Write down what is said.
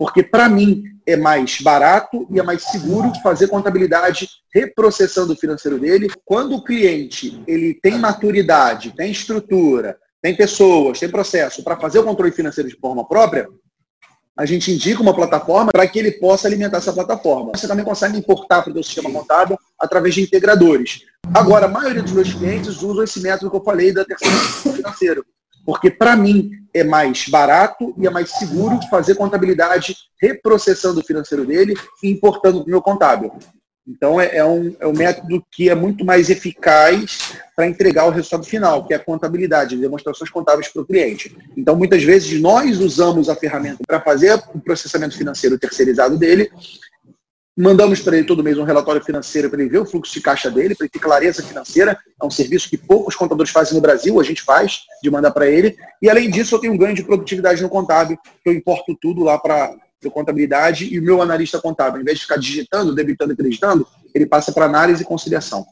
Porque, para mim, é mais barato e é mais seguro fazer contabilidade reprocessando o financeiro dele. Quando o cliente ele tem maturidade, tem estrutura, tem pessoas, tem processo para fazer o controle financeiro de forma própria, a gente indica uma plataforma para que ele possa alimentar essa plataforma. Você também consegue importar para o seu sistema contábil através de integradores. Agora, a maioria dos meus clientes usam esse método que eu falei da terceira financeiro. Porque, para mim, é mais barato e é mais seguro fazer contabilidade reprocessando o financeiro dele e importando para o meu contábil. Então, é, é, um, é um método que é muito mais eficaz para entregar o resultado final, que é a contabilidade, demonstrações contábeis para o cliente. Então, muitas vezes, nós usamos a ferramenta para fazer o processamento financeiro terceirizado dele, mandamos para ele todo mês um relatório financeiro para ele ver o fluxo de caixa dele, para ele ter clareza financeira. É um serviço que poucos contadores fazem no Brasil, a gente faz, de mandar para ele. E, além disso, eu tenho um ganho de produtividade no contábil, que eu importo tudo lá para de contabilidade e o meu analista contábil, ao invés de ficar digitando, debitando e acreditando, ele passa para análise e conciliação.